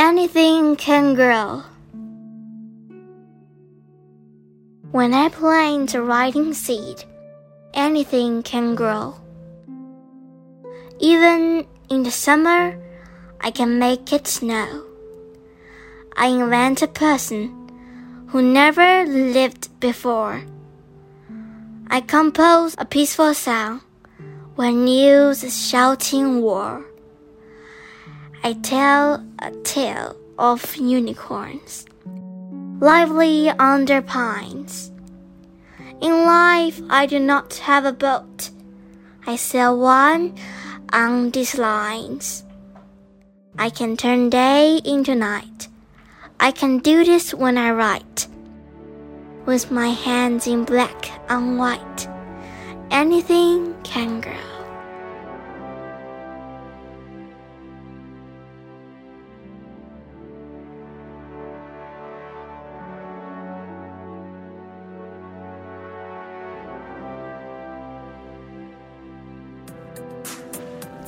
anything can grow. When I plant a writing seed, anything can grow. Even in the summer, I can make it snow. I invent a person who never lived before. I compose a peaceful sound when news is shouting war. I tell a tale of unicorns, lively under pines. In life, I do not have a boat. I sail one on these lines. I can turn day into night. I can do this when I write. With my hands in black on white, anything can